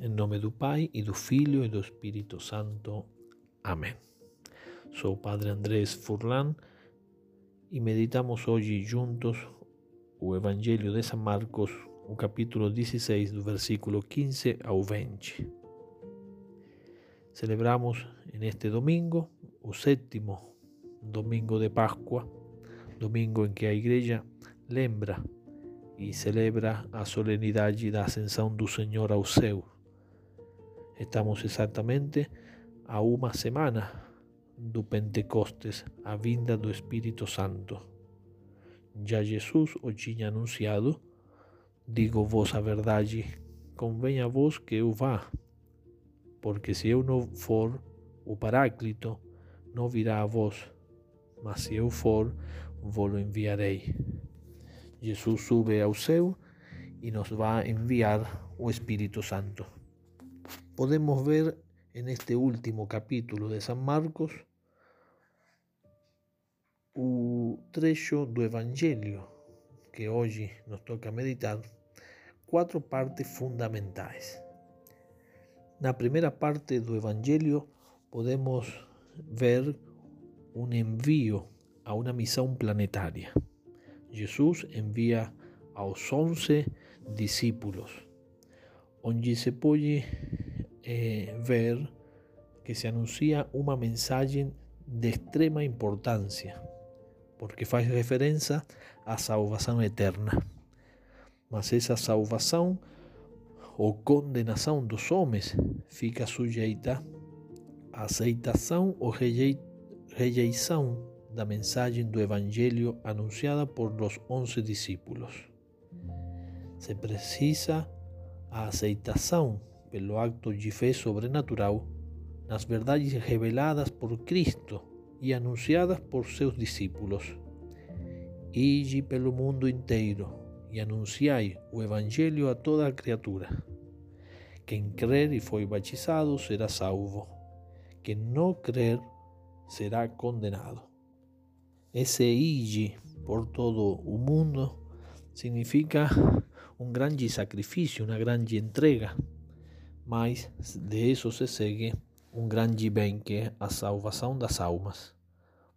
Em nome do Pai e do Filho e do Espírito Santo. Amém. Sou Padre Andrés Furlan e meditamos hoje juntos o Evangelho de São Marcos, o capítulo 16, do versículo 15 ao 20. Celebramos neste domingo o sétimo domingo de Páscoa, domingo em que a Igreja lembra e celebra a solenidade da ascensão do Senhor ao céu Estamos exatamente a uma semana do Pentecostes, a vinda do Espírito Santo. Já Jesus o tinha anunciado: Digo vos a verdade, convém vos que eu vá, porque se eu não for, o Paráclito não virá a vós, mas se eu for, vos-lo enviarei. Jesus sube ao céu e nos vai enviar o Espírito Santo podemos ver en este último capítulo de San Marcos o trecho do Evangelho que hoje nos toca meditar, quatro partes fundamentais. Na primeira parte do Evangelho podemos ver um envio a uma missão planetária. Jesus envia aos onze discípulos, onde se pode eh, ver que se anuncia uma mensagem de extrema importância, porque faz referência à salvação eterna. Mas essa salvação ou condenação dos homens fica sujeita à aceitação ou rejeição da mensagem do Evangelho anunciada por los onze discípulos. Se precisa a aceitação pelo acto de fé sobrenatural nas verdades reveladas por Cristo e anunciadas por seus discípulos. Ide pelo mundo inteiro e anunciai o Evangelho a toda criatura. Quem crer e foi batizado será salvo. Quem não crer será condenado. Esse ide por todo o mundo significa um grande sacrifício, uma grande entrega mas de isso se segue um grande bem que é a salvação das almas.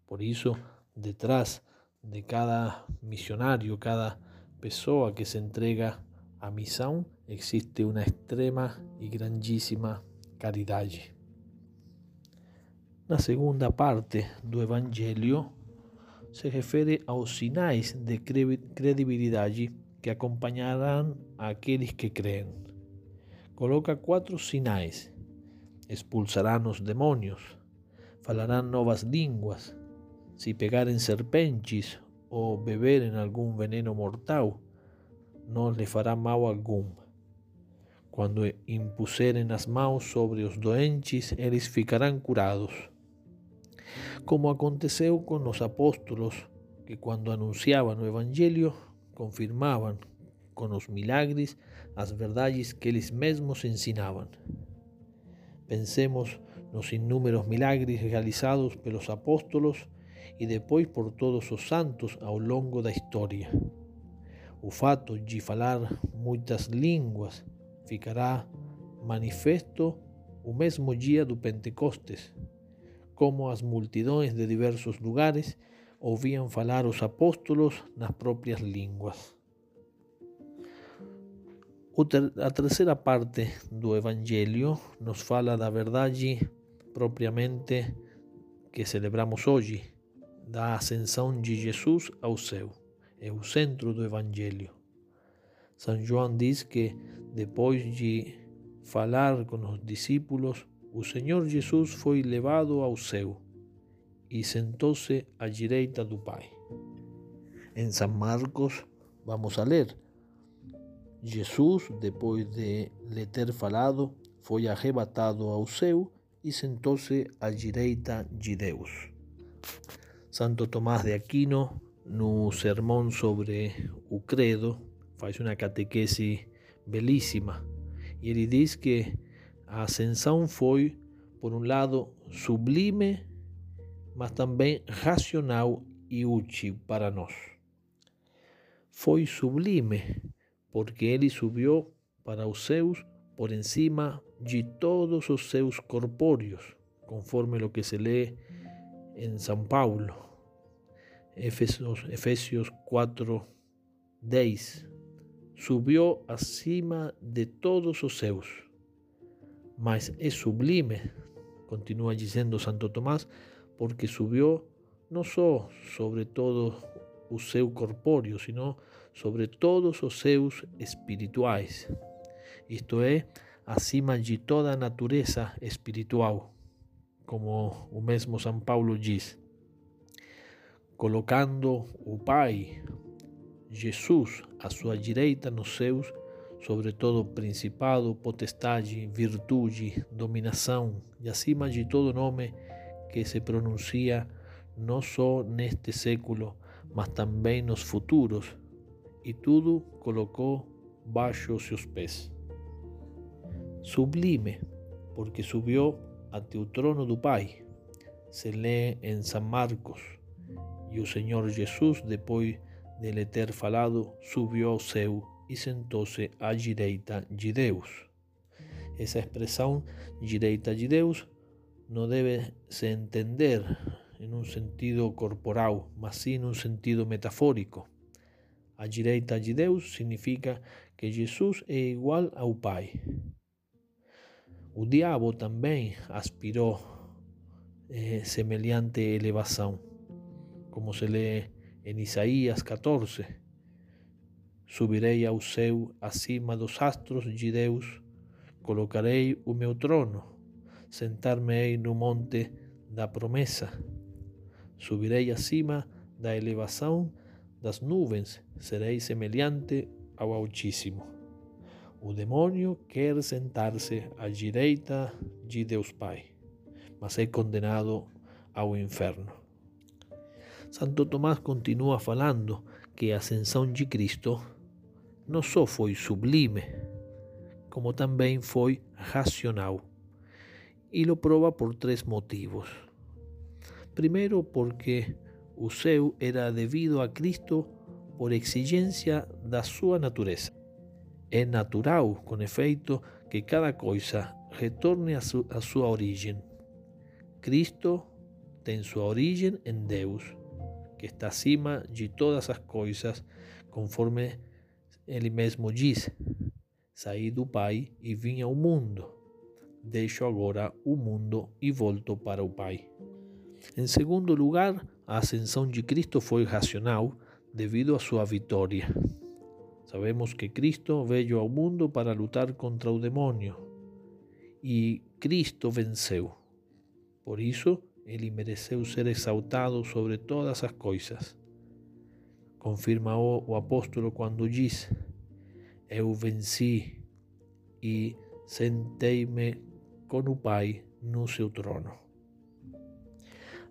Por isso, detrás de cada missionário, cada pessoa que se entrega à missão, existe uma extrema e grandíssima caridade. Na segunda parte do Evangelho, se refere aos sinais de credibilidade que acompanharão aqueles que creem. Coloca cuatro sinais. Expulsarán los demonios, falarán novas línguas, si pegaren serpentes o en algún veneno mortal, no le fará mal algum. Quando impuseren las manos sobre os doentes, eles ficarán curados. Como aconteceu con los apóstolos, que cuando anunciaban el Evangelio, confirmaban con los milagres as verdades que eles mesmos ensinavam. Pensemos nos inúmeros milagres realizados pelos apóstolos e depois por todos os santos ao longo da história. O fato de falar muitas línguas ficará manifesto o mesmo dia do Pentecostes, como as multidões de diversos lugares ouviam falar os apóstolos nas próprias línguas. A terceira parte do Evangelho nos fala da verdade propriamente que celebramos hoje, da ascensão de Jesus ao céu. É o centro do Evangelho. São João diz que depois de falar com os discípulos, o Senhor Jesus foi levado ao céu e sentou-se à direita do Pai. Em São Marcos, vamos a ler Jesus, depois de lhe ter falado, foi arrebatado ao céu e sentou-se à direita de Deus. Santo Tomás de Aquino, no sermão sobre o credo, faz uma catequese belíssima e ele diz que a ascensão foi, por um lado, sublime, mas também racional e útil para nós. Foi sublime porque ele subiu para os céus por encima de todos os seus corpóreos, conforme lo que se lee en San Paulo, Efesios, Efesios 4, 10. Subió acima de todos os seus, mas é sublime, continúa dizendo Santo Tomás, porque subió no só sobre todo o seu corpóreo, sino sobre todos os seus espirituais, isto é, acima de toda a natureza espiritual, como o mesmo São Paulo diz, colocando o Pai, Jesus, à sua direita nos céus, sobre todo principado, potestade, virtude, dominação e acima de todo nome que se pronuncia não só neste século, mas também nos futuros, e tudo colocou baixo seus pés. Sublime, porque subiu até o trono do Pai. Se lê em São Marcos. E o Senhor Jesus, depois de lhe falado, subiu ao céu e sentou-se à direita de Deus. Essa expressão, direita de Deus, não se entender em um sentido corporal, mas sim em um sentido metafórico. A direita de Deus significa que Jesus é igual ao Pai. O diabo também aspirou eh, semelhante elevação, como se lê em Isaías 14. Subirei ao céu acima dos astros de Deus, colocarei o meu trono, sentar-me-ei no monte da promessa, subirei acima da elevação das nuvens, serei semelhante ao Altíssimo. O demônio quer sentar-se à direita de Deus Pai, mas é condenado ao inferno. Santo Tomás continua falando que a ascensão de Cristo não só foi sublime, como também foi racional. E lo prova por três motivos. Primeiro, porque o céu era devido a Cristo por exigência da sua natureza. É natural, com efeito, que cada coisa retorne a sua origem. Cristo tem sua origem em Deus, que está acima de todas as coisas, conforme ele mesmo diz: Saí do Pai e vim ao mundo. Deixo agora o mundo e volto para o Pai. Em segundo lugar, a ascensão de Cristo foi racional devido à sua vitória. Sabemos que Cristo veio ao mundo para lutar contra o demônio e Cristo venceu. Por isso, ele mereceu ser exaltado sobre todas as coisas. Confirma o apóstolo quando diz: Eu venci e sentei-me com o Pai no seu trono.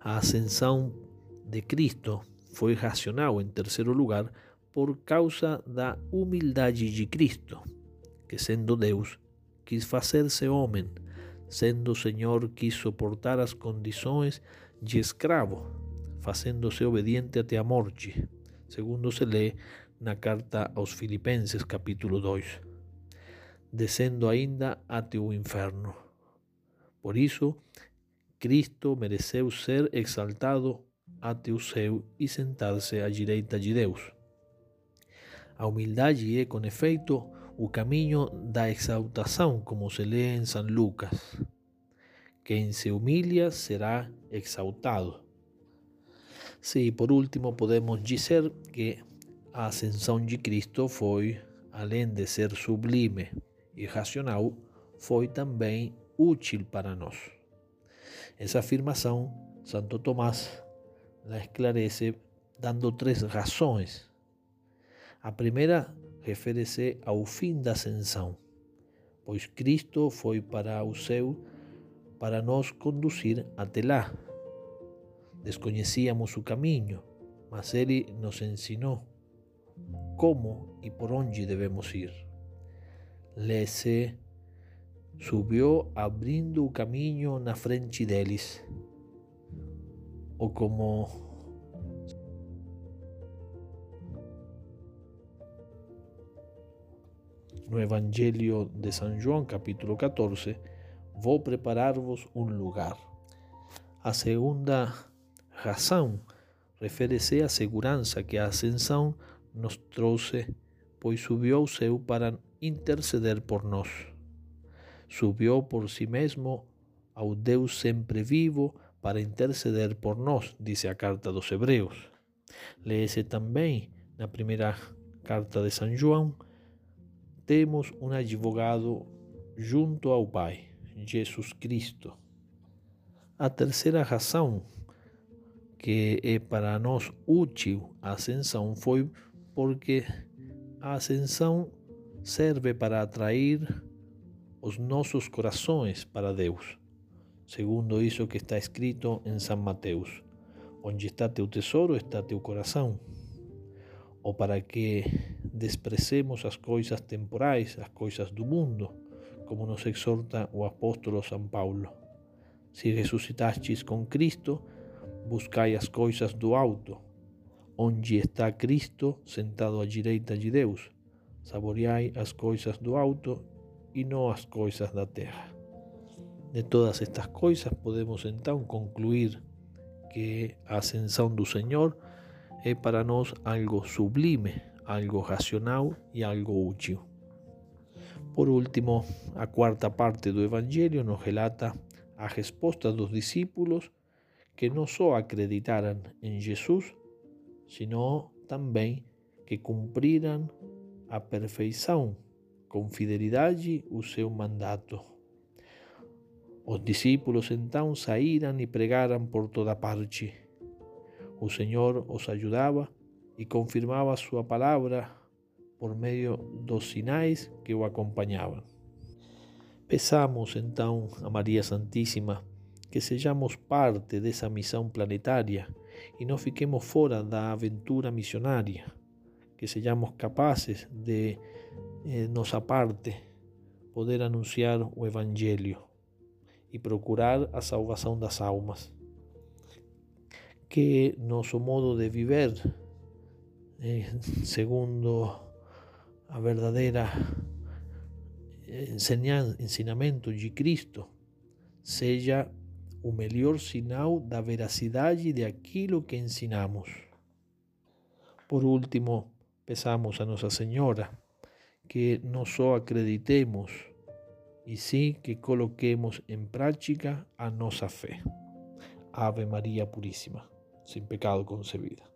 A ascensão de Cristo foi racional, em terceiro lugar, por causa da humildade de Cristo, que sendo Deus, quis fazer-se homem, sendo Senhor, quis suportar as condições de escravo, fazendo-se obediente até a morte, segundo se lê na carta aos Filipenses, capítulo 2, descendo ainda até o inferno. Por isso, Cristo mereceu ser exaltado até o céu e sentar-se à direita de Deus. A humildade é, com efeito, o caminho da exaltação, como se lê em São Lucas. Quem se humilha será exaltado. Sim, por último, podemos dizer que a ascensão de Cristo foi, além de ser sublime e racional, foi também útil para nós. Essa afirmação, Santo Tomás la esclarece dando três razões a primeira refere-se ao fim da ascensão, pois Cristo foi para o para nos conduzir até lá. Desconhecíamos o caminho, mas Ele nos ensinou como e por onde devemos ir. Lese subiu abrindo o caminho na frente deles, ou como no Evangelio de San João, capítulo 14, vou preparar-vos um lugar. A segunda razão refere-se à segurança que a ascensão nos trouxe, pois subiu ao céu para interceder por nós. Subiu por si mesmo ao Deus sempre vivo para interceder por nós, diz a carta dos Hebreus. Lê-se também na primeira carta de São João, temos um advogado junto ao Pai, Jesus Cristo. A terceira razão que é para nós útil a ascensão foi porque a ascensão serve para atrair os nossos corações para Deus, segundo isso que está escrito em São Mateus: onde está teu tesouro, está teu coração. Ou para que desprecemos as coisas temporais, as coisas do mundo, como nos exorta o apóstolo São Paulo. Se ressuscitastes com Cristo, buscai as coisas do alto, onde está Cristo sentado à direita de Deus. Saboreai as coisas do alto e não as coisas da terra. De todas estas coisas podemos então concluir que a ascensão do Senhor é para nós algo sublime, algo racional e algo útil. Por último, a quarta parte do Evangelho nos relata a resposta dos discípulos que não só acreditaram em Jesus, sino também que cumpriram a perfeição com fidelidade o seu mandato. Os discípulos então saíram e pregaram por toda parte. O Senhor os ajudava e confirmava sua palavra por meio dos sinais que o acompanhavam. Peçamos então a Maria Santíssima que sejamos parte dessa missão planetária e não fiquemos fora da aventura missionária, que sejamos capazes de, eh, nossa parte, poder anunciar o Evangelho e procurar a salvação das almas. Que nosso modo de viver, eh, segundo a verdadeira ensinamento de Cristo, seja o melhor sinal da veracidade de aquilo que ensinamos. Por último, peçamos a Nossa Senhora que não só acreditemos, e sim que coloquemos em prática a nossa fé. Ave Maria Puríssima, sem pecado concebida.